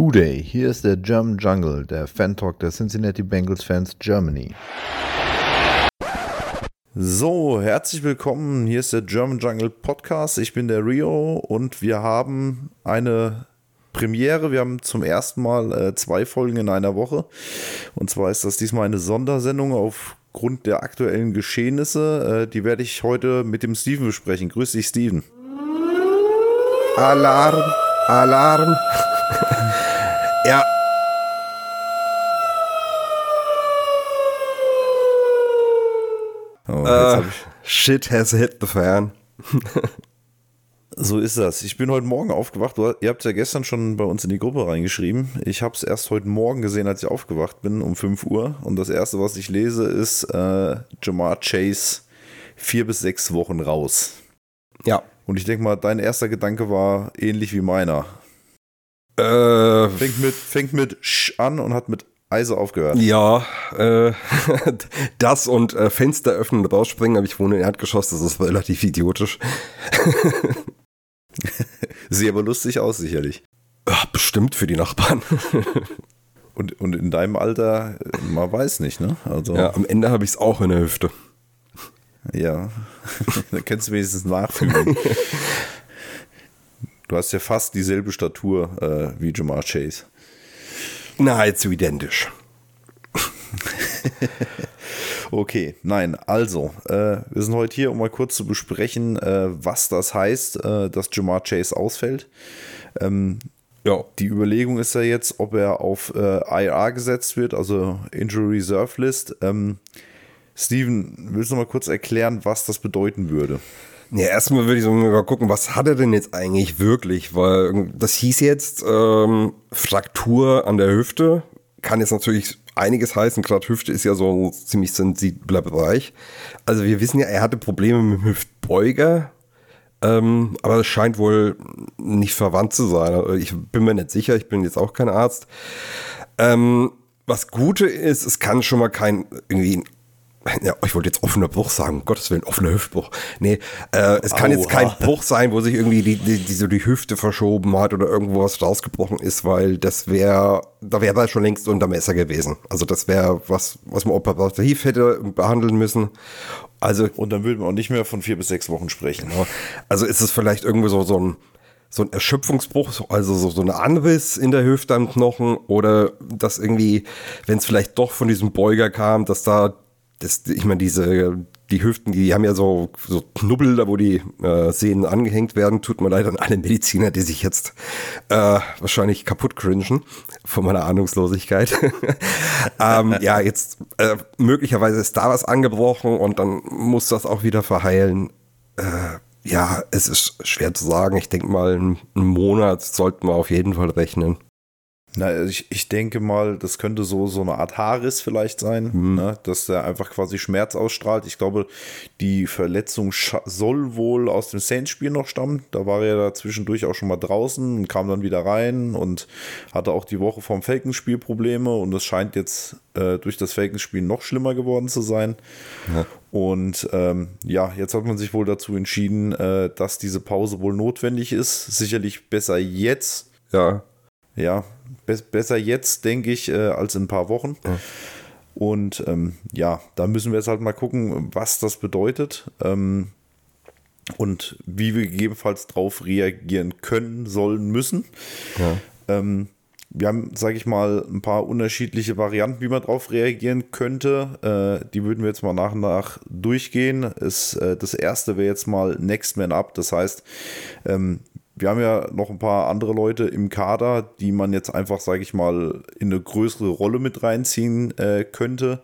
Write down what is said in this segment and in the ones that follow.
Who Day, hier ist der German Jungle, der Fan-Talk der Cincinnati Bengals Fans Germany. So, herzlich willkommen, hier ist der German Jungle Podcast. Ich bin der Rio und wir haben eine Premiere. Wir haben zum ersten Mal äh, zwei Folgen in einer Woche. Und zwar ist das diesmal eine Sondersendung aufgrund der aktuellen Geschehnisse. Äh, die werde ich heute mit dem Steven besprechen. Grüß dich, Steven. Alarm, Alarm. Ja. Oh, uh, shit has hit the fan. So ist das. Ich bin heute Morgen aufgewacht. Ihr habt es ja gestern schon bei uns in die Gruppe reingeschrieben. Ich habe es erst heute Morgen gesehen, als ich aufgewacht bin, um 5 Uhr. Und das erste, was ich lese, ist äh, Jamar Chase vier bis sechs Wochen raus. Ja. Und ich denke mal, dein erster Gedanke war ähnlich wie meiner. Äh, fängt mit, fängt mit Sch an und hat mit Eise aufgehört. Ja, äh, das und äh, Fenster öffnen und rausspringen, aber ich wohne im Erdgeschoss, das ist relativ idiotisch. Sieht aber lustig aus, sicherlich. Ach, bestimmt für die Nachbarn. und, und in deinem Alter, man weiß nicht, ne? Also, ja, am Ende habe ich es auch in der Hüfte. Ja, dann kannst du wenigstens nachfühlen. Du hast ja fast dieselbe Statur äh, wie Jamar Chase. Nahezu identisch. Okay, nein, also, äh, wir sind heute hier, um mal kurz zu besprechen, äh, was das heißt, äh, dass Jamar Chase ausfällt. Ähm, ja. Die Überlegung ist ja jetzt, ob er auf äh, IR gesetzt wird, also Injury Reserve List. Ähm, Steven, willst du mal kurz erklären, was das bedeuten würde? Ja, erstmal würde ich so mal gucken, was hat er denn jetzt eigentlich wirklich? Weil das hieß jetzt ähm, Fraktur an der Hüfte. Kann jetzt natürlich einiges heißen. Gerade Hüfte ist ja so ein ziemlich sensibler Bereich. Also wir wissen ja, er hatte Probleme mit dem Hüftbeuger. Ähm, aber es scheint wohl nicht verwandt zu sein. Ich bin mir nicht sicher, ich bin jetzt auch kein Arzt. Ähm, was Gute ist, es kann schon mal kein irgendwie ja, ich wollte jetzt offener Bruch sagen, um Gottes Willen, offener Hüftbruch. Nee, äh, es kann Aua. jetzt kein Bruch sein, wo sich irgendwie die, die, die, so die Hüfte verschoben hat oder irgendwo was rausgebrochen ist, weil das wäre, da wäre er schon längst unter Messer gewesen. Also das wäre was, was man operativ hätte behandeln müssen. Also, Und dann würden wir auch nicht mehr von vier bis sechs Wochen sprechen. Genau. Also ist es vielleicht irgendwie so, so ein, so ein Erschöpfungsbruch, also so, so eine Anriss in der Hüfte am Knochen oder dass irgendwie, wenn es vielleicht doch von diesem Beuger kam, dass da das, ich meine, diese, die Hüften, die haben ja so, so Knubbel, da wo die äh, Sehnen angehängt werden. Tut mir leid an alle Mediziner, die sich jetzt äh, wahrscheinlich kaputt cringen von meiner Ahnungslosigkeit. ähm, ja, jetzt äh, möglicherweise ist da was angebrochen und dann muss das auch wieder verheilen. Äh, ja, es ist schwer zu sagen. Ich denke mal, einen Monat sollten wir auf jeden Fall rechnen. Na, ich, ich denke mal, das könnte so, so eine Art Haarriss vielleicht sein, mhm. ne? dass der einfach quasi Schmerz ausstrahlt. Ich glaube, die Verletzung soll wohl aus dem Saints-Spiel noch stammen. Da war er da zwischendurch auch schon mal draußen und kam dann wieder rein und hatte auch die Woche vom Falcons-Spiel Probleme und es scheint jetzt äh, durch das Falcons-Spiel noch schlimmer geworden zu sein. Ja. Und ähm, ja, jetzt hat man sich wohl dazu entschieden, äh, dass diese Pause wohl notwendig ist. Sicherlich besser jetzt. Ja. Ja, be besser jetzt, denke ich, äh, als in ein paar Wochen. Ja. Und ähm, ja, da müssen wir jetzt halt mal gucken, was das bedeutet ähm, und wie wir gegebenenfalls darauf reagieren können, sollen, müssen. Ja. Ähm, wir haben, sage ich mal, ein paar unterschiedliche Varianten, wie man darauf reagieren könnte. Äh, die würden wir jetzt mal nach und nach durchgehen. Ist, äh, das erste wäre jetzt mal Next Man Up. Das heißt, ähm, wir haben ja noch ein paar andere Leute im Kader, die man jetzt einfach, sage ich mal, in eine größere Rolle mit reinziehen äh, könnte.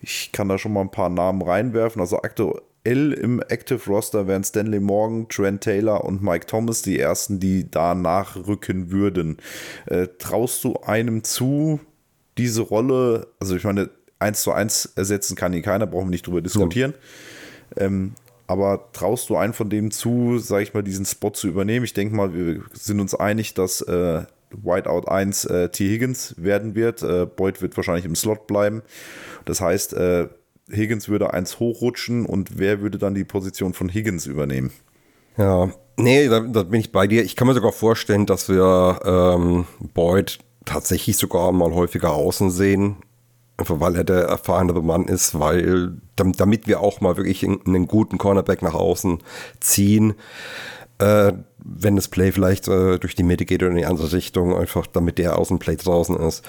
Ich kann da schon mal ein paar Namen reinwerfen. Also aktuell im Active Roster wären Stanley Morgan, Trent Taylor und Mike Thomas die ersten, die da nachrücken würden. Äh, traust du einem zu, diese Rolle, also ich meine, eins zu eins ersetzen kann ihn keiner, brauchen wir nicht drüber diskutieren. Ja. Ähm, aber traust du einen von denen zu, sag ich mal, diesen Spot zu übernehmen? Ich denke mal, wir sind uns einig, dass äh, Whiteout 1 äh, T. Higgins werden wird. Äh, Boyd wird wahrscheinlich im Slot bleiben. Das heißt, äh, Higgins würde eins hochrutschen und wer würde dann die Position von Higgins übernehmen? Ja, Nee, da, da, bin ich bei dir. Ich kann mir sogar vorstellen, dass wir ähm, Boyd tatsächlich sogar mal häufiger außen sehen. Einfach weil er der erfahrenere Mann ist, weil damit wir auch mal wirklich einen guten Cornerback nach außen ziehen, äh, wenn das Play vielleicht äh, durch die Mitte geht oder in die andere Richtung, einfach damit der Außenplay draußen ist.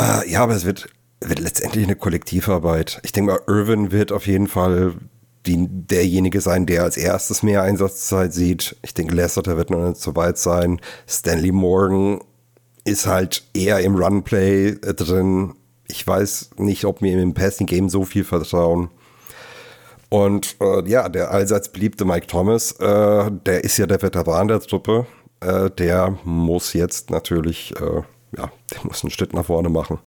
Äh, ja, aber es wird, wird letztendlich eine Kollektivarbeit. Ich denke mal, Irvin wird auf jeden Fall die, derjenige sein, der als erstes mehr Einsatzzeit sieht. Ich denke, Lasseter wird noch nicht so weit sein. Stanley Morgan ist halt eher im Runplay äh, drin. Ich weiß nicht, ob mir im Passing Game so viel vertrauen. Und äh, ja, der allseits beliebte Mike Thomas, äh, der ist ja der Veteran der Truppe. Äh, der muss jetzt natürlich, äh, ja, der muss einen Schritt nach vorne machen.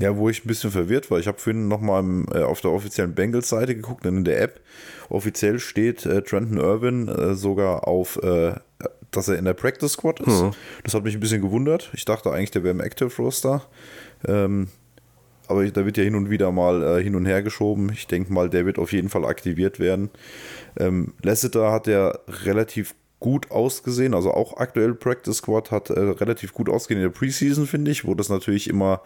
Ja, wo ich ein bisschen verwirrt war. Ich habe vorhin nochmal äh, auf der offiziellen Bengals-Seite geguckt, denn in der App offiziell steht äh, Trenton Irwin äh, sogar auf, äh, dass er in der Practice Squad ist. Mhm. Das hat mich ein bisschen gewundert. Ich dachte eigentlich, der wäre im Active Roster. Ähm, aber da wird ja hin und wieder mal äh, hin und her geschoben. Ich denke mal, der wird auf jeden Fall aktiviert werden. Ähm, Lasseter hat ja relativ gut ausgesehen, also auch aktuell Practice Squad hat äh, relativ gut ausgesehen in der Preseason, finde ich, wo das natürlich immer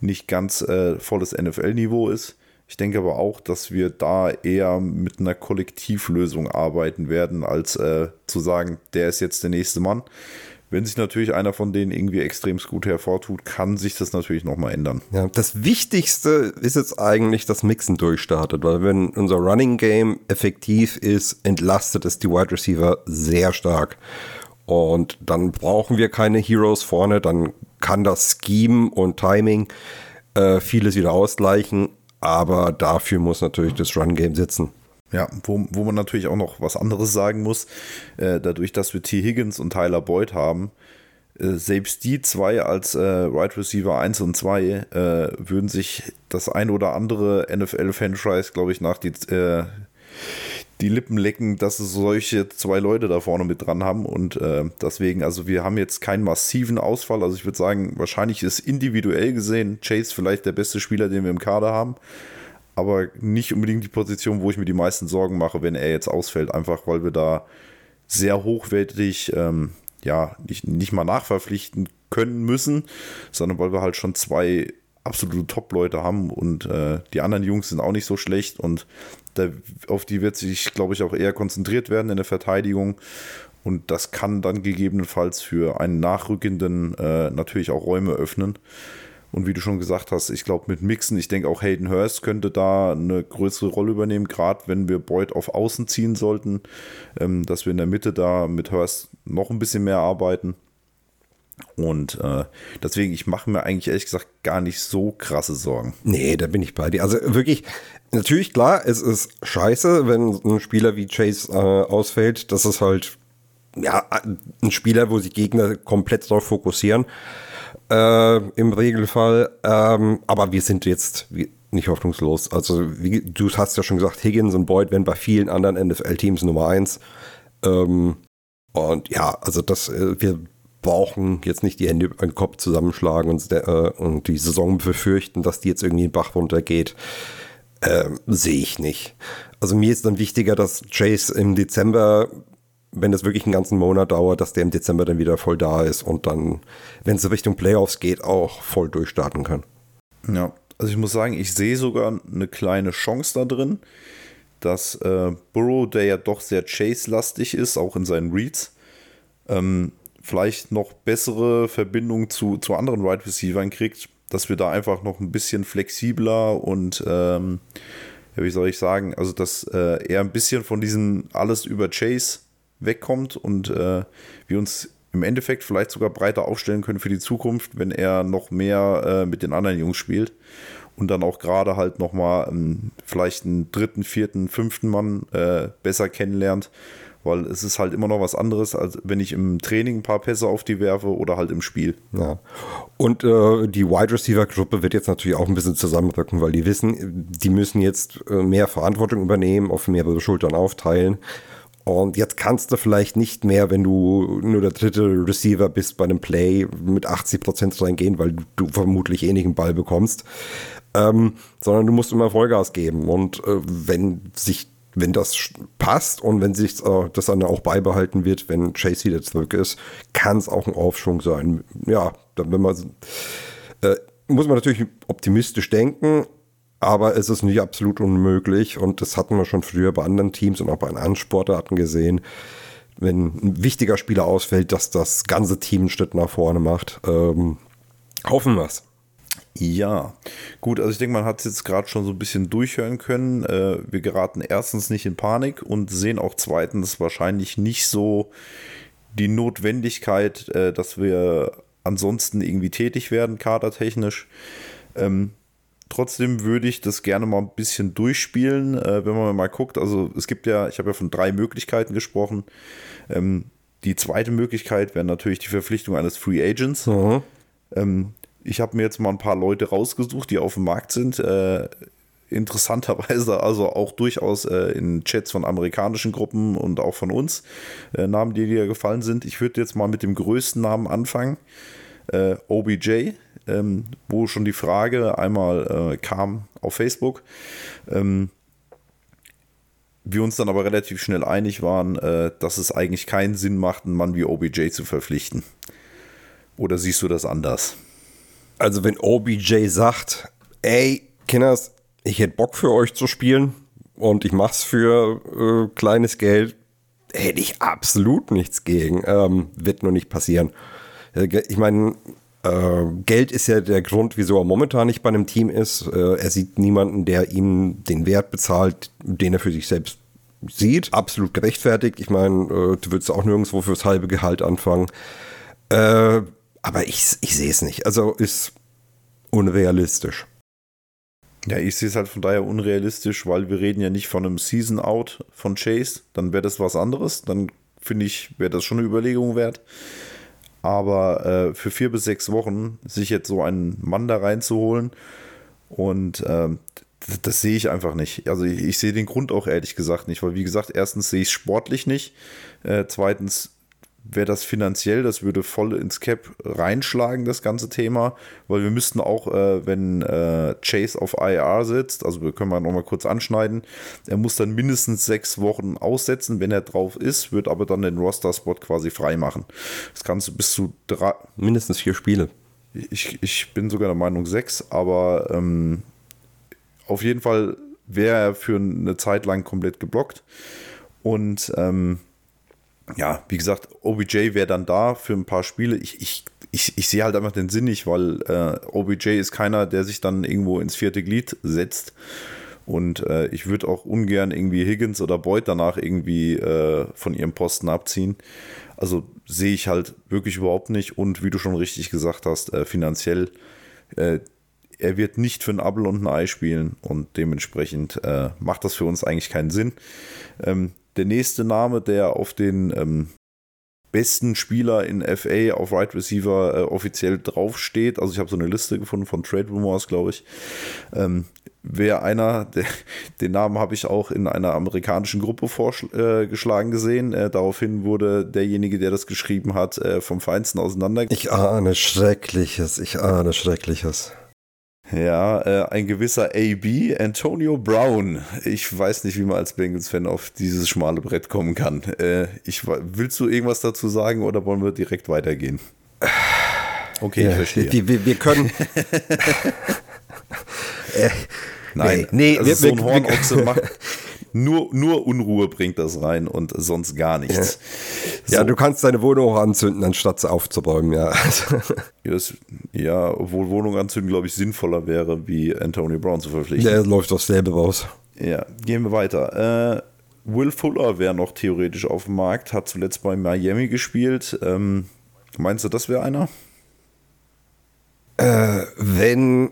nicht ganz äh, volles NFL-Niveau ist. Ich denke aber auch, dass wir da eher mit einer Kollektivlösung arbeiten werden, als äh, zu sagen, der ist jetzt der nächste Mann. Wenn sich natürlich einer von denen irgendwie extrem gut hervortut, kann sich das natürlich nochmal ändern. Ja, das Wichtigste ist jetzt eigentlich, dass Mixen durchstartet, weil wenn unser Running Game effektiv ist, entlastet es die Wide Receiver sehr stark. Und dann brauchen wir keine Heroes vorne, dann kann das Scheme und Timing äh, vieles wieder ausgleichen, aber dafür muss natürlich das Run Game sitzen. Ja, wo, wo man natürlich auch noch was anderes sagen muss, äh, dadurch, dass wir T. Higgins und Tyler Boyd haben, äh, selbst die zwei als äh, Right Receiver 1 und 2 äh, würden sich das ein oder andere NFL-Franchise, glaube ich, nach die, äh, die Lippen lecken, dass sie solche zwei Leute da vorne mit dran haben. Und äh, deswegen, also wir haben jetzt keinen massiven Ausfall. Also ich würde sagen, wahrscheinlich ist individuell gesehen Chase vielleicht der beste Spieler, den wir im Kader haben aber nicht unbedingt die Position, wo ich mir die meisten Sorgen mache, wenn er jetzt ausfällt, einfach weil wir da sehr hochwertig, ähm, ja, nicht, nicht mal nachverpflichten können müssen, sondern weil wir halt schon zwei absolute Top-Leute haben und äh, die anderen Jungs sind auch nicht so schlecht und da, auf die wird sich, glaube ich, auch eher konzentriert werden in der Verteidigung. Und das kann dann gegebenenfalls für einen Nachrückenden äh, natürlich auch Räume öffnen. Und wie du schon gesagt hast, ich glaube mit Mixen, ich denke auch Hayden Hurst könnte da eine größere Rolle übernehmen, gerade wenn wir Boyd auf Außen ziehen sollten, ähm, dass wir in der Mitte da mit Hurst noch ein bisschen mehr arbeiten. Und äh, deswegen, ich mache mir eigentlich ehrlich gesagt gar nicht so krasse Sorgen. Nee, da bin ich bei dir. Also wirklich, natürlich klar, es ist scheiße, wenn ein Spieler wie Chase äh, ausfällt. Das ist halt ja ein Spieler, wo sich Gegner komplett darauf fokussieren äh, im Regelfall. Ähm, aber wir sind jetzt nicht hoffnungslos. Also, wie, du hast ja schon gesagt, Higgins und Boyd werden bei vielen anderen NFL-Teams Nummer eins. Ähm, und ja, also das, äh, wir brauchen jetzt nicht die Hände über den Kopf zusammenschlagen und, äh, und die Saison befürchten, dass die jetzt irgendwie den Bach runtergeht. Ähm, Sehe ich nicht. Also mir ist dann wichtiger, dass Chase im Dezember wenn es wirklich einen ganzen Monat dauert, dass der im Dezember dann wieder voll da ist und dann, wenn es Richtung Playoffs geht, auch voll durchstarten kann. Ja, also ich muss sagen, ich sehe sogar eine kleine Chance da drin, dass äh, Burrow, der ja doch sehr Chase-lastig ist, auch in seinen Reads, ähm, vielleicht noch bessere Verbindungen zu, zu anderen Wide right Receivers kriegt, dass wir da einfach noch ein bisschen flexibler und ähm, ja, wie soll ich sagen, also dass äh, er ein bisschen von diesem alles über Chase wegkommt und äh, wir uns im Endeffekt vielleicht sogar breiter aufstellen können für die Zukunft, wenn er noch mehr äh, mit den anderen Jungs spielt und dann auch gerade halt nochmal ähm, vielleicht einen dritten, vierten, fünften Mann äh, besser kennenlernt, weil es ist halt immer noch was anderes, als wenn ich im Training ein paar Pässe auf die werfe oder halt im Spiel. Ja. Und äh, die Wide Receiver Gruppe wird jetzt natürlich auch ein bisschen zusammenrücken, weil die wissen, die müssen jetzt äh, mehr Verantwortung übernehmen, auf mehrere Schultern aufteilen. Und jetzt kannst du vielleicht nicht mehr, wenn du nur der dritte Receiver bist bei einem Play, mit 80 Prozent reingehen, weil du, vermutlich eh nicht einen Ball bekommst, ähm, sondern du musst immer Vollgas geben. Und äh, wenn sich wenn das passt und wenn sich äh, das dann auch beibehalten wird, wenn Chase wieder zurück ist, kann es auch ein Aufschwung sein. Ja, dann wenn man äh, muss man natürlich optimistisch denken, aber es ist nicht absolut unmöglich und das hatten wir schon früher bei anderen Teams und auch bei anderen Sportarten gesehen. Wenn ein wichtiger Spieler ausfällt, dass das ganze Team einen Schritt nach vorne macht. Ähm, hoffen wir es. Ja, gut, also ich denke, man hat es jetzt gerade schon so ein bisschen durchhören können. Äh, wir geraten erstens nicht in Panik und sehen auch zweitens wahrscheinlich nicht so die Notwendigkeit, äh, dass wir ansonsten irgendwie tätig werden, kadertechnisch. Ähm, trotzdem würde ich das gerne mal ein bisschen durchspielen, äh, wenn man mal guckt. Also es gibt ja, ich habe ja von drei Möglichkeiten gesprochen. Ähm, die zweite Möglichkeit wäre natürlich die Verpflichtung eines Free Agents. Mhm. Ähm, ich habe mir jetzt mal ein paar Leute rausgesucht, die auf dem Markt sind. Äh, interessanterweise also auch durchaus äh, in Chats von amerikanischen Gruppen und auch von uns äh, Namen, die dir gefallen sind. Ich würde jetzt mal mit dem größten Namen anfangen. Äh, OBJ, ähm, wo schon die Frage einmal äh, kam auf Facebook. Ähm, wir uns dann aber relativ schnell einig waren, äh, dass es eigentlich keinen Sinn macht, einen Mann wie OBJ zu verpflichten. Oder siehst du das anders? Also wenn OBJ sagt, ey, Kinders, ich hätte Bock für euch zu spielen und ich mach's für äh, kleines Geld, hätte ich absolut nichts gegen. Ähm, wird nur nicht passieren. Äh, ich meine, Geld ist ja der Grund, wieso er momentan nicht bei einem Team ist. Äh, er sieht niemanden, der ihm den Wert bezahlt, den er für sich selbst sieht. Absolut gerechtfertigt. Ich meine, äh, du würdest auch nirgendwo fürs halbe Gehalt anfangen. Äh, aber ich, ich sehe es nicht. Also ist unrealistisch. Ja, ich sehe es halt von daher unrealistisch, weil wir reden ja nicht von einem Season Out von Chase. Dann wäre das was anderes. Dann finde ich, wäre das schon eine Überlegung wert. Aber äh, für vier bis sechs Wochen sich jetzt so einen Mann da reinzuholen und äh, das, das, sehe ich einfach nicht. Also ich, ich, sehe den Grund auch ehrlich gesagt nicht, weil wie gesagt, erstens sehe ich es sportlich nicht. Äh, zweitens wäre das finanziell, das würde voll ins Cap reinschlagen, das ganze Thema, weil wir müssten auch, äh, wenn äh, Chase auf IR sitzt, also wir können wir nochmal kurz anschneiden, er muss dann mindestens sechs Wochen aussetzen, wenn er drauf ist, wird aber dann den Roster-Spot quasi frei machen. Das kannst du bis zu drei. Mindestens vier Spiele. Ich, ich bin sogar der Meinung sechs, aber ähm, auf jeden Fall wäre er für eine Zeit lang komplett geblockt und ähm, ja, wie gesagt, OBJ wäre dann da für ein paar Spiele. Ich, ich, ich, ich sehe halt einfach den Sinn nicht, weil äh, OBJ ist keiner, der sich dann irgendwo ins vierte Glied setzt. Und äh, ich würde auch ungern irgendwie Higgins oder Boyd danach irgendwie äh, von ihrem Posten abziehen. Also sehe ich halt wirklich überhaupt nicht. Und wie du schon richtig gesagt hast, äh, finanziell, äh, er wird nicht für ein Apple und ein Ei spielen. Und dementsprechend äh, macht das für uns eigentlich keinen Sinn. Ähm, der nächste Name, der auf den ähm, besten Spieler in FA auf Right Receiver äh, offiziell draufsteht. Also ich habe so eine Liste gefunden von Trade Rumors, glaube ich. Ähm, Wäre einer, der, den Namen habe ich auch in einer amerikanischen Gruppe vorgeschlagen äh, gesehen. Äh, daraufhin wurde derjenige, der das geschrieben hat, äh, vom Feinsten auseinander. Ich ahne Schreckliches, ich ahne Schreckliches. Ja, äh, ein gewisser AB, Antonio Brown. Ich weiß nicht, wie man als Bengals-Fan auf dieses schmale Brett kommen kann. Äh, ich, willst du irgendwas dazu sagen oder wollen wir direkt weitergehen? Okay, ja, ich verstehe. Wir, wir, wir können. äh, Nein, nee, nee also wir, so ein Hornochse macht, nur, nur Unruhe bringt das rein und sonst gar nichts. Ja, so. ja du kannst deine Wohnung auch anzünden, anstatt sie aufzuräumen, ja. Das, ja, obwohl Wohnung anzünden, glaube ich, sinnvoller wäre, wie Antonio Brown zu verpflichten. Der läuft doch selber raus. Ja, gehen wir weiter. Äh, Will Fuller wäre noch theoretisch auf dem Markt, hat zuletzt bei Miami gespielt. Ähm, meinst du, das wäre einer? Äh, wenn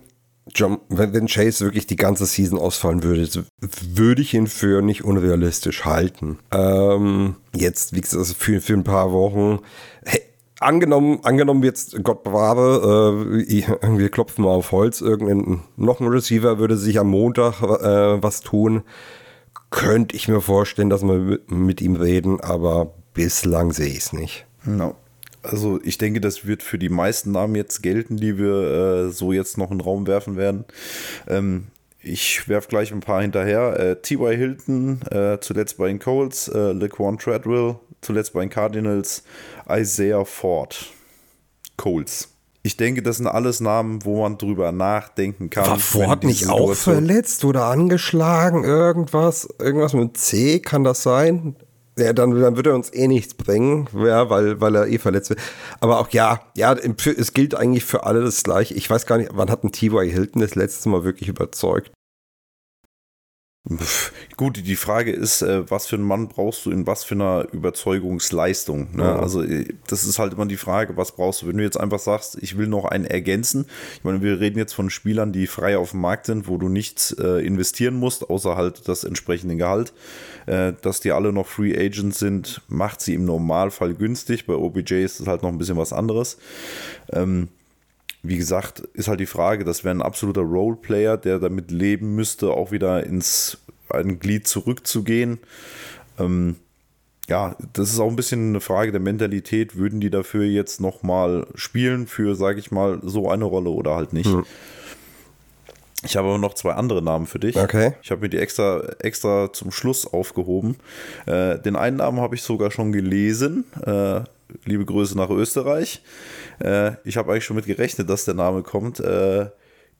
John, wenn, Chase wirklich die ganze Season ausfallen würde, würde ich ihn für nicht unrealistisch halten. Ähm, jetzt, wie gesagt, für, für ein paar Wochen. Hey, angenommen, angenommen jetzt, Gott bewahre, äh, wir klopfen mal auf Holz, irgendein, noch ein Receiver würde sich am Montag äh, was tun. Könnte ich mir vorstellen, dass wir mit ihm reden, aber bislang sehe ich es nicht. No. Also ich denke, das wird für die meisten Namen jetzt gelten, die wir äh, so jetzt noch in den Raum werfen werden. Ähm, ich werfe gleich ein paar hinterher. Äh, T.Y. Hilton, äh, zuletzt bei den Colts, äh, Laquan Treadwell, zuletzt bei den Cardinals, Isaiah Ford, Colts. Ich denke, das sind alles Namen, wo man drüber nachdenken kann. War Ford nicht auch verletzt oder angeschlagen? Irgendwas? Irgendwas mit C, kann das sein? Ja, dann, dann wird er uns eh nichts bringen, ja, weil, weil er eh verletzt wird. Aber auch ja, ja, es gilt eigentlich für alle das gleiche. Ich weiß gar nicht, wann hat ein T.Y. Hilton das letzte Mal wirklich überzeugt? Gut, die Frage ist, äh, was für einen Mann brauchst du in was für einer Überzeugungsleistung? Ne? Ja. Also äh, das ist halt immer die Frage, was brauchst du? Wenn du jetzt einfach sagst, ich will noch einen ergänzen, ich meine, wir reden jetzt von Spielern, die frei auf dem Markt sind, wo du nichts äh, investieren musst, außer halt das entsprechende Gehalt, äh, dass die alle noch Free Agents sind, macht sie im Normalfall günstig. Bei OBJ ist es halt noch ein bisschen was anderes. Ähm, wie gesagt, ist halt die Frage, das wäre ein absoluter Roleplayer, der damit leben müsste, auch wieder ins ein Glied zurückzugehen. Ähm, ja, das ist auch ein bisschen eine Frage der Mentalität. Würden die dafür jetzt nochmal spielen für, sage ich mal, so eine Rolle oder halt nicht? Hm. Ich habe aber noch zwei andere Namen für dich. Okay. Ich habe mir die extra, extra zum Schluss aufgehoben. Äh, den einen Namen habe ich sogar schon gelesen. Äh, liebe Grüße nach Österreich. Äh, ich habe eigentlich schon mit gerechnet, dass der Name kommt. Äh,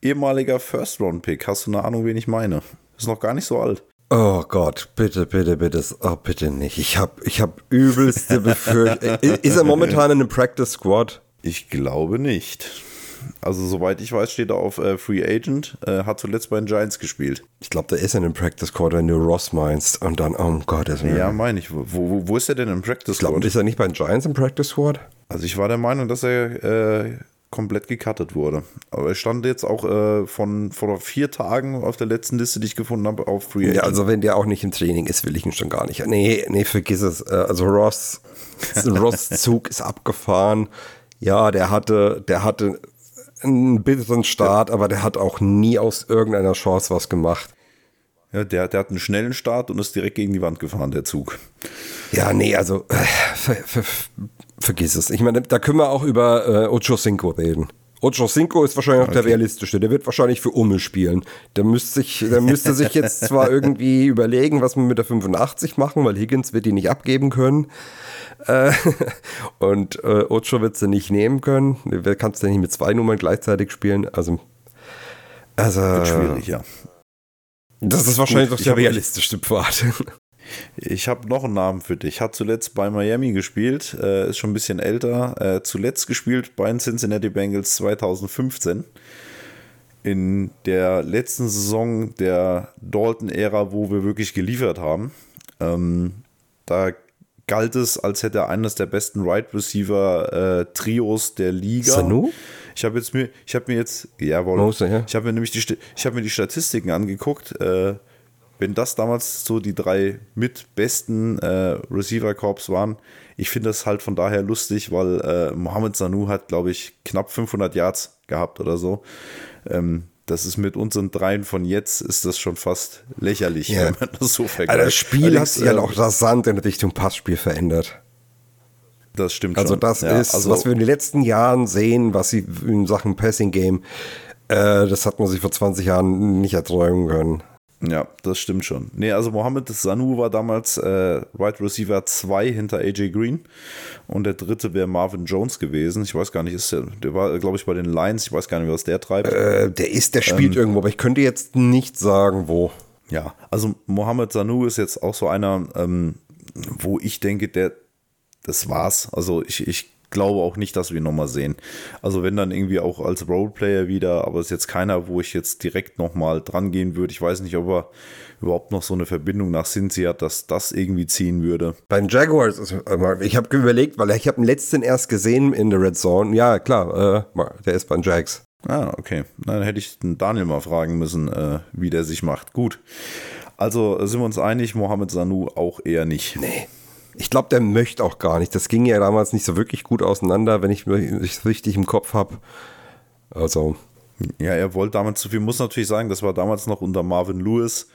ehemaliger First-Round-Pick. Hast du eine Ahnung, wen ich meine? Ist noch gar nicht so alt. Oh Gott, bitte, bitte, bitte, oh, bitte nicht. Ich habe ich hab übelste Befürchtung. Ist er momentan in einem Practice Squad? Ich glaube nicht. Also soweit ich weiß, steht er auf äh, Free Agent, äh, hat zuletzt bei den Giants gespielt. Ich glaube, der ist in einem Practice Squad, wenn du Ross meinst. Und dann, oh Gott. Ist ja, meine ich. Wo, wo, wo, ist er denn im Practice? Ich glaube, ist er nicht bei den Giants im Practice Squad? Also ich war der Meinung, dass er äh, komplett gecuttet wurde. Aber er stand jetzt auch äh, von vor vier Tagen auf der letzten Liste, die ich gefunden habe, auf Free Agent. Ja, also wenn der auch nicht im Training ist, will ich ihn schon gar nicht. Nee, nee, vergiss es. Äh, also Ross, Ross Zug ist abgefahren. Ja, der hatte, der hatte einen bitteren Start, aber der hat auch nie aus irgendeiner Chance was gemacht. Ja, der, der hat einen schnellen Start und ist direkt gegen die Wand gefahren, der Zug. Ja, nee, also äh, ver, ver, vergiss es. Ich meine, da können wir auch über äh, Ocho Cinco reden. Ocho Cinco ist wahrscheinlich auch okay. der realistische. Der wird wahrscheinlich für Umme spielen. Der müsste sich, der müsste sich jetzt zwar irgendwie überlegen, was wir mit der 85 machen, weil Higgins wird die nicht abgeben können. Äh, und äh, Ocho wird sie nicht nehmen können. Wer kannst du nicht mit zwei Nummern gleichzeitig spielen? Also, also wird schwierig, ja. Das ist wahrscheinlich Gut, doch der realistischste Pfad. Ich habe noch einen Namen für dich. Hat zuletzt bei Miami gespielt, äh, ist schon ein bisschen älter. Äh, zuletzt gespielt bei den Cincinnati Bengals 2015. In der letzten Saison der Dalton-Ära, wo wir wirklich geliefert haben. Ähm, da galt es, als hätte er eines der besten Right Receiver äh, Trios der Liga. Sanu? Ich habe jetzt mir, ich habe mir jetzt, jawohl, Mose, ja. ich habe mir nämlich die, ich habe mir die Statistiken angeguckt. Äh, wenn das damals so die drei mit besten äh, Receiver-Corps waren, ich finde das halt von daher lustig, weil äh, Mohamed Sanu hat, glaube ich, knapp 500 Yards gehabt oder so. Ähm, das ist mit unseren dreien von jetzt, ist das schon fast lächerlich, yeah. wenn man das so vergleicht. Also das Spiel Allerdings, hat sich ja auch rasant in Richtung Passspiel verändert. Das stimmt also schon. Das ja, ist, also was wir in den letzten Jahren sehen, was sie in Sachen Passing Game, äh, das hat man sich vor 20 Jahren nicht erträumen können. Ja, das stimmt schon. Nee, also Mohamed Sanu war damals äh, Wide Receiver 2 hinter AJ Green und der dritte wäre Marvin Jones gewesen. Ich weiß gar nicht, ist der, der war, glaube ich, bei den Lions. Ich weiß gar nicht, was der treibt. Äh, der ist, der spielt ähm, irgendwo, aber ich könnte jetzt nicht sagen, wo. Ja, also Mohamed Sanu ist jetzt auch so einer, ähm, wo ich denke, der, das war's. Also ich, ich glaube auch nicht, dass wir ihn nochmal sehen. Also wenn dann irgendwie auch als Roleplayer wieder, aber es ist jetzt keiner, wo ich jetzt direkt nochmal dran gehen würde. Ich weiß nicht, ob er überhaupt noch so eine Verbindung nach Cincy hat, dass das irgendwie ziehen würde. Beim Jaguars, ich habe überlegt, weil ich habe den letzten erst gesehen in der Red Zone. Ja, klar, äh, der ist beim Jags. Ah, okay. Dann hätte ich den Daniel mal fragen müssen, äh, wie der sich macht. Gut. Also sind wir uns einig, Mohamed Sanu auch eher nicht. Nee. Ich glaube, der möchte auch gar nicht. Das ging ja damals nicht so wirklich gut auseinander, wenn ich es richtig im Kopf habe. Also. Ja, er wollte damals zu viel. Muss natürlich sagen, das war damals noch unter Marvin Lewis.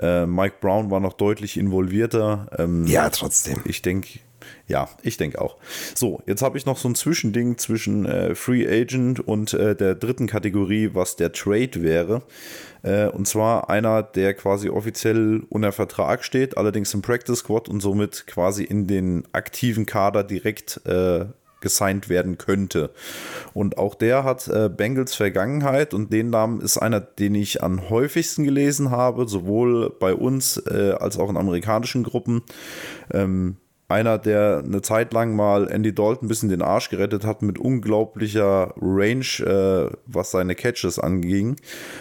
Äh, Mike Brown war noch deutlich involvierter. Ähm, ja, trotzdem. Ich denke, Ja, ich denke auch. So, jetzt habe ich noch so ein Zwischending zwischen äh, Free Agent und äh, der dritten Kategorie, was der Trade wäre. Äh, und zwar einer, der quasi offiziell unter Vertrag steht, allerdings im Practice Squad und somit quasi in den aktiven Kader direkt äh, gesigned werden könnte. Und auch der hat äh, Bengals Vergangenheit und den Namen ist einer, den ich am häufigsten gelesen habe, sowohl bei uns äh, als auch in amerikanischen Gruppen. Ähm, einer, der eine Zeit lang mal Andy Dalton ein bisschen den Arsch gerettet hat mit unglaublicher Range, äh, was seine Catches anging.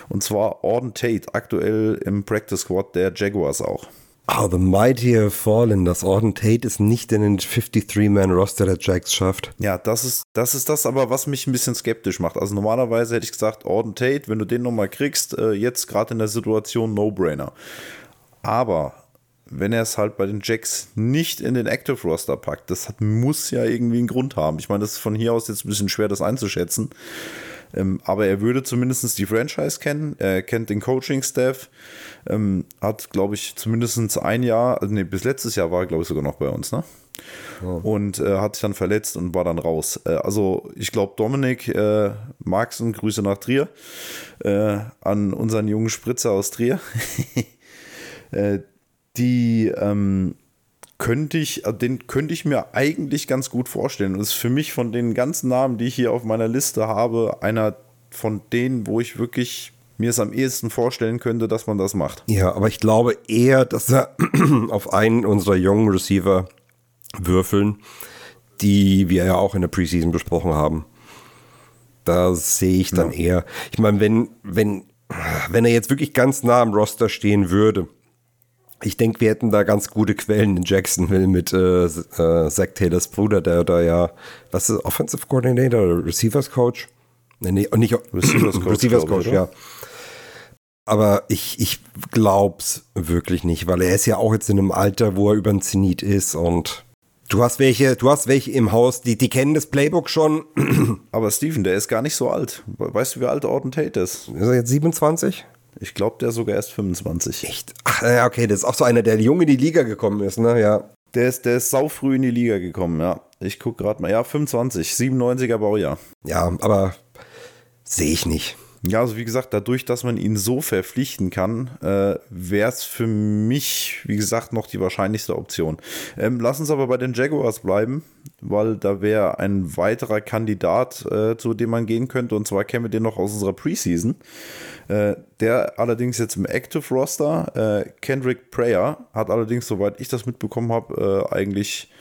Und zwar Orden Tate, aktuell im Practice Squad der Jaguars auch. Oh, the mighty have fallen, dass Orden Tate es nicht in den 53-Man-Roster der Jacks schafft. Ja, das ist, das ist das aber, was mich ein bisschen skeptisch macht. Also normalerweise hätte ich gesagt, Orden Tate, wenn du den nochmal kriegst, äh, jetzt gerade in der Situation No-Brainer. Aber wenn er es halt bei den Jacks nicht in den Active Roster packt, das hat, muss ja irgendwie einen Grund haben. Ich meine, das ist von hier aus jetzt ein bisschen schwer, das einzuschätzen. Ähm, aber er würde zumindest die Franchise kennen, er kennt den Coaching-Staff, ähm, hat, glaube ich, zumindest ein Jahr, also nee, bis letztes Jahr war er, glaube ich, sogar noch bei uns, ne? Oh. Und äh, hat sich dann verletzt und war dann raus. Äh, also, ich glaube, Dominik äh, Marxen, Grüße nach Trier, äh, an unseren jungen Spritzer aus Trier. die ähm, könnte ich, äh, den könnte ich mir eigentlich ganz gut vorstellen. Und ist für mich von den ganzen Namen, die ich hier auf meiner Liste habe, einer von denen, wo ich wirklich mir es am ehesten vorstellen könnte, dass man das macht. Ja, aber ich glaube eher, dass er auf einen unserer jungen Receiver würfeln, die wir ja auch in der Preseason besprochen haben. Da sehe ich dann ja. eher. Ich meine, wenn, wenn, wenn er jetzt wirklich ganz nah am Roster stehen würde, ich denke, wir hätten da ganz gute Quellen in Jacksonville mit äh, äh, Zach Taylors Bruder, der da ja, was ist Offensive Coordinator oder Receivers Coach? Nee, nee, nicht Receivers Coach, Receivers Coach ich, ja. Aber ich, ich glaub's wirklich nicht, weil er ist ja auch jetzt in einem Alter, wo er über den Zenit ist und du hast welche, du hast welche im Haus, die, die kennen das Playbook schon. Aber Steven, der ist gar nicht so alt. Weißt du, wie alt Orton Tate ist? Ist er jetzt 27? Ich glaube, der ist sogar erst 25. Echt? Ach, ja, okay, das ist auch so einer, der jung in die Liga gekommen ist, ne? Ja. Der ist, der ist sau früh in die Liga gekommen, ja. Ich gucke gerade mal. Ja, 25, 97er Baujahr. Ja, aber sehe ich nicht. Ja, also wie gesagt, dadurch, dass man ihn so verpflichten kann, äh, wäre es für mich, wie gesagt, noch die wahrscheinlichste Option. Ähm, lass uns aber bei den Jaguars bleiben, weil da wäre ein weiterer Kandidat, äh, zu dem man gehen könnte, und zwar kennen wir den noch aus unserer Preseason. Äh, der allerdings jetzt im Active Roster, äh, Kendrick Prayer, hat allerdings, soweit ich das mitbekommen habe, äh, eigentlich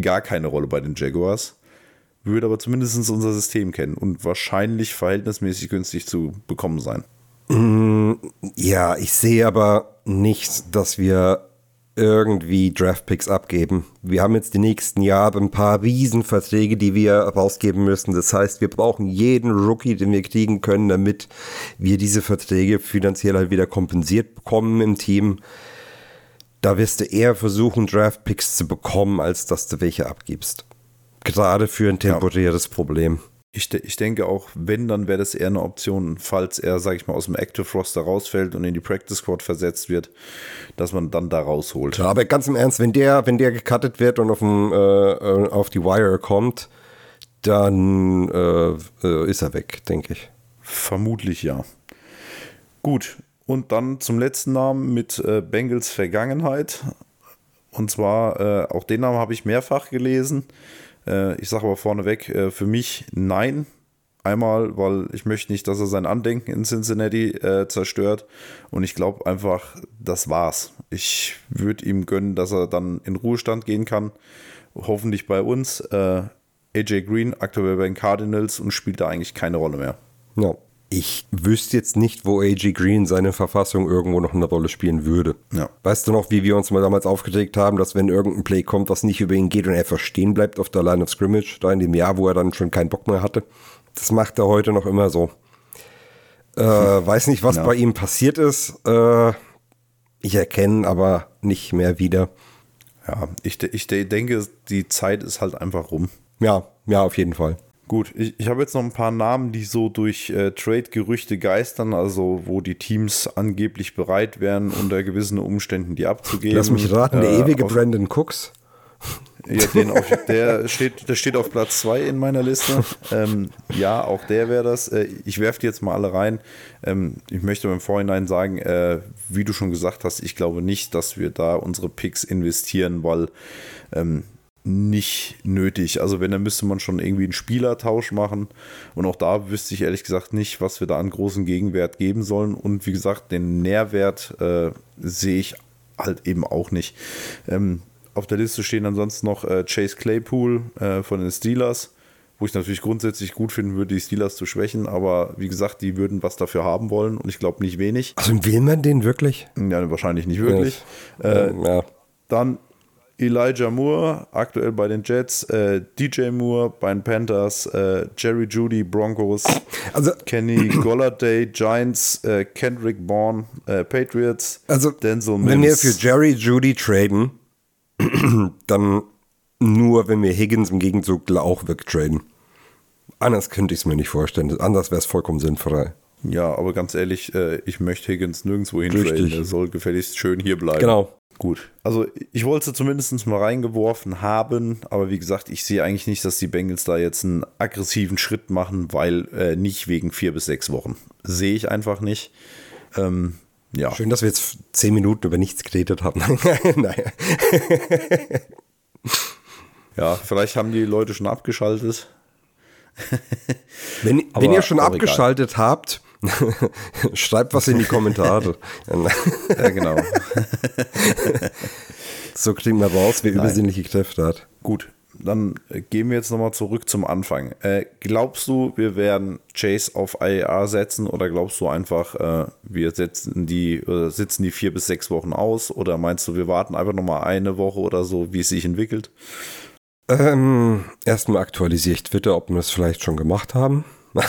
gar keine Rolle bei den Jaguars würde aber zumindest unser System kennen und wahrscheinlich verhältnismäßig günstig zu bekommen sein. Mm, ja, ich sehe aber nicht, dass wir irgendwie Draftpicks abgeben. Wir haben jetzt die nächsten Jahre ein paar Riesenverträge, die wir rausgeben müssen. Das heißt, wir brauchen jeden Rookie, den wir kriegen können, damit wir diese Verträge finanziell halt wieder kompensiert bekommen im Team. Da wirst du eher versuchen, Draftpicks zu bekommen, als dass du welche abgibst. Gerade für ein temporäres ja. Problem. Ich, ich denke auch, wenn, dann wäre das eher eine Option, falls er, sag ich mal, aus dem Active Roster rausfällt und in die Practice Squad versetzt wird, dass man dann da rausholt. Ja, aber ganz im Ernst, wenn der, wenn der gecuttet wird und auf, dem, äh, äh auf die Wire kommt, dann äh, äh, ist er weg, denke ich. Vermutlich ja. Gut, und dann zum letzten Namen mit äh, Bengals Vergangenheit. Und zwar, äh, auch den Namen habe ich mehrfach gelesen. Äh, ich sage aber vorneweg, äh, für mich nein. Einmal, weil ich möchte nicht, dass er sein Andenken in Cincinnati äh, zerstört. Und ich glaube einfach, das war's. Ich würde ihm gönnen, dass er dann in Ruhestand gehen kann. Hoffentlich bei uns. Äh, AJ Green, aktuell bei den Cardinals und spielt da eigentlich keine Rolle mehr. Ja, ich wüsste jetzt nicht, wo AG Green seine Verfassung irgendwo noch eine Rolle spielen würde. Ja. Weißt du noch, wie wir uns mal damals aufgeregt haben, dass wenn irgendein Play kommt, was nicht über ihn geht und er einfach stehen bleibt auf der Line of Scrimmage, da in dem Jahr, wo er dann schon keinen Bock mehr hatte? Das macht er heute noch immer so. Äh, weiß nicht, was ja. bei ihm passiert ist. Äh, ich erkenne aber nicht mehr wieder. Ja, ich, ich denke, die Zeit ist halt einfach rum. Ja, ja, auf jeden Fall. Gut, ich, ich habe jetzt noch ein paar Namen, die so durch äh, Trade-Gerüchte geistern, also wo die Teams angeblich bereit wären, unter gewissen Umständen die abzugeben. Lass mich raten, der äh, ewige Brandon Cooks. Ja, den auf, der, steht, der steht auf Platz 2 in meiner Liste. Ähm, ja, auch der wäre das. Äh, ich werfe die jetzt mal alle rein. Ähm, ich möchte im Vorhinein sagen, äh, wie du schon gesagt hast, ich glaube nicht, dass wir da unsere Picks investieren, weil ähm, nicht nötig. Also wenn, dann müsste man schon irgendwie einen Spielertausch machen. Und auch da wüsste ich ehrlich gesagt nicht, was wir da an großen Gegenwert geben sollen. Und wie gesagt, den Nährwert äh, sehe ich halt eben auch nicht. Ähm, auf der Liste stehen ansonsten noch äh, Chase Claypool äh, von den Steelers, wo ich natürlich grundsätzlich gut finden würde, die Steelers zu schwächen, aber wie gesagt, die würden was dafür haben wollen und ich glaube nicht wenig. Also will man den wirklich? Ja, wahrscheinlich nicht wirklich. Ja. Äh. Dann Elijah Moore, aktuell bei den Jets, äh, DJ Moore bei den Panthers, äh, Jerry Judy, Broncos, also, Kenny Golladay, Giants, äh, Kendrick Bourne, äh, Patriots, also, Denzel Mims. Wenn wir für Jerry Judy traden, dann nur, wenn wir Higgins im Gegenzug auch wegtraden. Anders könnte ich es mir nicht vorstellen. Anders wäre es vollkommen sinnfrei. Ja, aber ganz ehrlich, äh, ich möchte Higgins nirgendwo hintraden. Er soll gefälligst schön hier bleiben. Genau. Gut. Also ich wollte sie zumindest mal reingeworfen haben, aber wie gesagt, ich sehe eigentlich nicht, dass die Bengals da jetzt einen aggressiven Schritt machen, weil äh, nicht wegen vier bis sechs Wochen. Sehe ich einfach nicht. Ähm, ja. Schön, dass wir jetzt zehn Minuten über nichts geredet haben. naja. ja, vielleicht haben die Leute schon abgeschaltet. wenn, wenn ihr schon abgeschaltet egal. habt, schreibt was in die Kommentare. ja, genau. so kriegen wir raus, wer Nein. übersinnliche Kräfte hat. Gut, dann gehen wir jetzt nochmal zurück zum Anfang. Äh, glaubst du, wir werden Chase auf IAR setzen oder glaubst du einfach, äh, wir setzen die, äh, sitzen die vier bis sechs Wochen aus oder meinst du, wir warten einfach nochmal eine Woche oder so, wie es sich entwickelt? Ähm, erstmal aktualisiere ich Twitter, ob wir es vielleicht schon gemacht haben.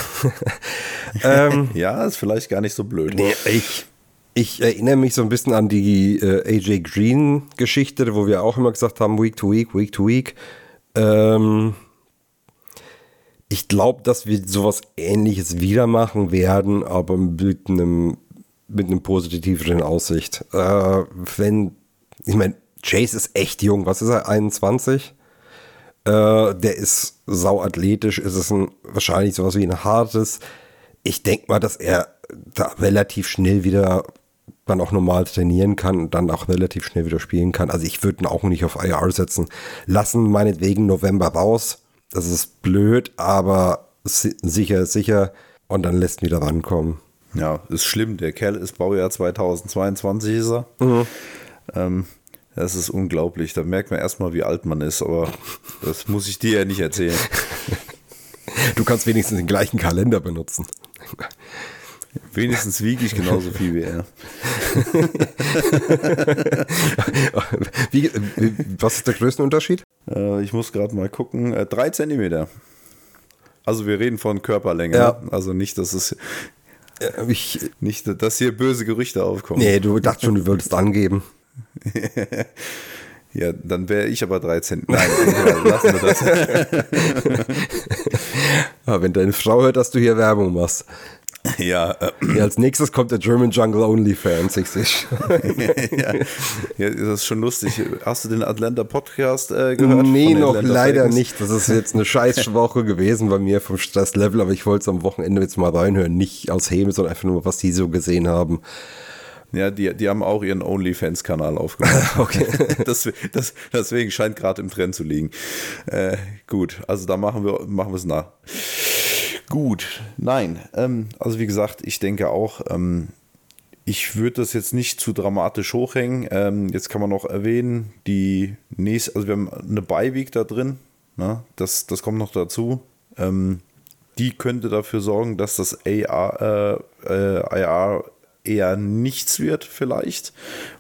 ähm, ja, ist vielleicht gar nicht so blöd. Nee, ich, ich erinnere mich so ein bisschen an die äh, AJ Green Geschichte, wo wir auch immer gesagt haben, Week to Week, Week to Week. Ähm, ich glaube, dass wir sowas ähnliches wieder machen werden, aber mit einem, mit einem positiveren Aussicht. Äh, wenn, ich meine, Chase ist echt jung, was ist er, 21? Äh, der ist sauathletisch, ist es ein, wahrscheinlich sowas wie ein hartes. Ich denke mal, dass er da relativ schnell wieder dann auch normal trainieren kann und dann auch relativ schnell wieder spielen kann. Also ich würde ihn auch nicht auf IR setzen. Lassen meinetwegen November raus. Das ist blöd, aber sicher ist sicher. Und dann lässt ihn wieder rankommen. Ja, ist schlimm. Der Kerl ist Baujahr 2022 ist er. Mhm. Ähm, das ist unglaublich. Da merkt man erstmal, wie alt man ist, aber das muss ich dir ja nicht erzählen. Du kannst wenigstens den gleichen Kalender benutzen. Wenigstens wiege ich genauso viel wie er. wie, was ist der größte Unterschied? Äh, ich muss gerade mal gucken. Äh, drei Zentimeter. Also wir reden von Körperlänge. Ja. Also nicht, dass es ich, nicht, dass hier böse Gerüchte aufkommen. Nee, du dachtest schon, du würdest angeben. ja, dann wäre ich aber drei Zentimeter. Nein, lassen wir das. ja, wenn deine Frau hört, dass du hier Werbung machst. Ja, äh, ja, als nächstes kommt der German Jungle Only Fans, ich sehe ja, ja, das ist schon lustig. Hast du den Atlanta Podcast äh, gehört? Nee, noch Atlanta leider Fans? nicht. Das ist jetzt eine scheiß Woche gewesen bei mir vom Stresslevel, aber ich wollte es am Wochenende jetzt mal reinhören. Nicht aus Häme, sondern einfach nur, was die so gesehen haben. Ja, die, die haben auch ihren OnlyFans-Kanal aufgemacht. okay. das, das, deswegen scheint gerade im Trend zu liegen. Äh, gut, also da machen wir machen es nach. Gut, nein. Ähm, also wie gesagt, ich denke auch, ähm, ich würde das jetzt nicht zu dramatisch hochhängen. Ähm, jetzt kann man noch erwähnen, die nächste, also wir haben eine Beiweek da drin. Ne? Das, das kommt noch dazu. Ähm, die könnte dafür sorgen, dass das AR, äh, äh, IR eher nichts wird, vielleicht.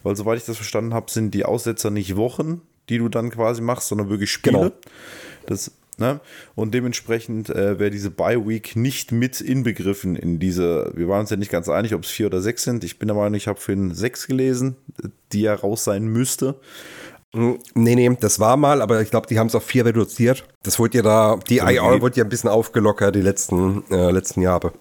Weil, soweit ich das verstanden habe, sind die Aussetzer nicht Wochen, die du dann quasi machst, sondern wirklich Spiele. Genau. Das Ne? Und dementsprechend äh, wäre diese Bye Week nicht mit inbegriffen in diese. Wir waren uns ja nicht ganz einig, ob es vier oder sechs sind. Ich bin der Meinung, ich habe für einen sechs gelesen, die ja raus sein müsste. Nee, nee, das war mal, aber ich glaube, die haben es auf vier reduziert. Das wurde ja da, die okay. IR wurde ja ein bisschen aufgelockert die letzten, äh, letzten Jahre.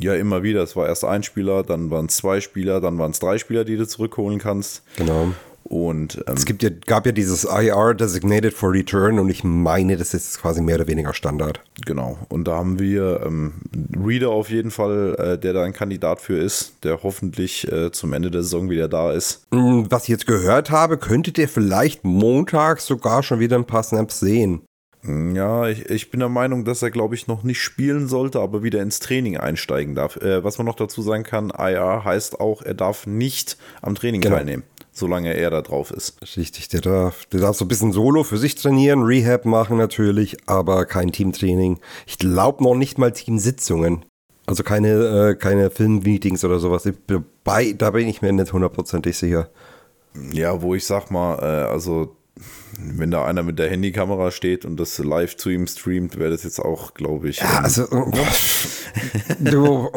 Ja, immer wieder. Es war erst ein Spieler, dann waren es zwei Spieler, dann waren es drei Spieler, die du zurückholen kannst. Genau. Und ähm, Es gibt ja, gab ja dieses IR Designated for Return und ich meine, das ist quasi mehr oder weniger Standard. genau. Und da haben wir ähm, Reader auf jeden Fall, äh, der da ein Kandidat für ist, der hoffentlich äh, zum Ende der Saison wieder da ist. Hm, Was ich jetzt gehört habe, könntet ihr vielleicht montags sogar schon wieder ein paar Snaps sehen. Ja, ich, ich bin der Meinung, dass er, glaube ich, noch nicht spielen sollte, aber wieder ins Training einsteigen darf. Äh, was man noch dazu sagen kann, IR heißt auch, er darf nicht am Training Genau. teilnehmen, solange er da drauf ist. Richtig, der darf, der darf so ein bisschen Solo für sich trainieren, Rehab machen natürlich, aber kein Teamtraining. Ich glaube noch nicht mal Teamsitzungen. Also keine, äh, keine Filmmeetings oder sowas. Bei, da bin ich mir nicht hundertprozentig sicher. Ja, wo ich sag mal, äh, also wenn da einer mit der Handykamera steht und das live zu ihm streamt, wäre das jetzt auch, glaube ich. Ja, ähm, also, du,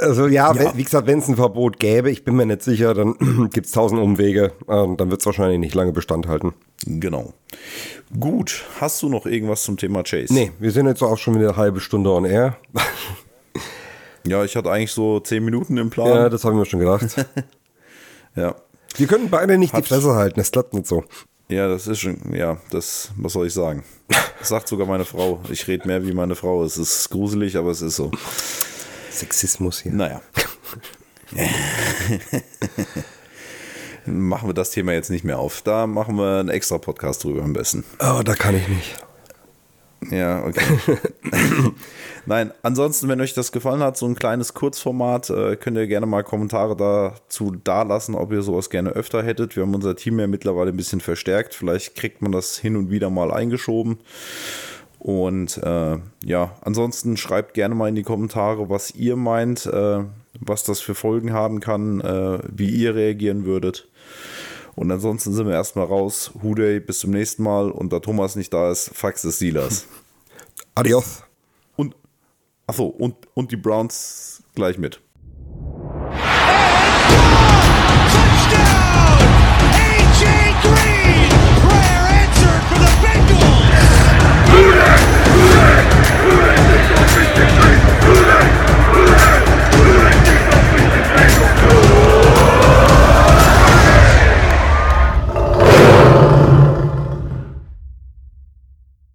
also ja, Ja. Wenn, wie gesagt, wenn es ein Verbot gäbe, ich bin mir nicht sicher, dann gibt es tausend Umwege. Ähm, dann wird es wahrscheinlich nicht lange Bestand halten. genau. Gut, hast du noch irgendwas zum Thema Chase? Nee, wir sind jetzt auch schon wieder eine halbe Stunde on air. Ja, ich hatte eigentlich so zehn Minuten im Plan. Ja, das habe ich mir schon gedacht. ja. Wir können beide nicht Hat- die Fresse halten, es klappt nicht so. Ja, das ist schon, ja, das, was soll ich sagen? Das sagt sogar meine Frau. Ich rede mehr wie meine Frau. Es ist gruselig, aber es ist so. Sexismus hier. Naja. machen wir das Thema jetzt nicht mehr auf. Da machen wir einen extra Podcast drüber am besten. Oh, da kann ich nicht. Ja, okay. Nein, ansonsten, wenn euch das gefallen hat, so ein kleines Kurzformat, äh, könnt ihr gerne mal Kommentare dazu dalassen, ob ihr sowas gerne öfter hättet. Wir haben unser Team ja mittlerweile ein bisschen verstärkt. Vielleicht kriegt man das hin und wieder mal eingeschoben. Und äh, ja, ansonsten schreibt gerne mal in die Kommentare, was ihr meint, äh, was das für Folgen haben kann, äh, wie ihr reagieren würdet. Und ansonsten sind wir erstmal raus. Huday, bis zum nächsten Mal. Und da Thomas nicht da ist, Fax des Steelers. Adios. Und, achso, und, und die Browns gleich mit. Touchdown! A.J. Green! Prayer answered for the Bengals!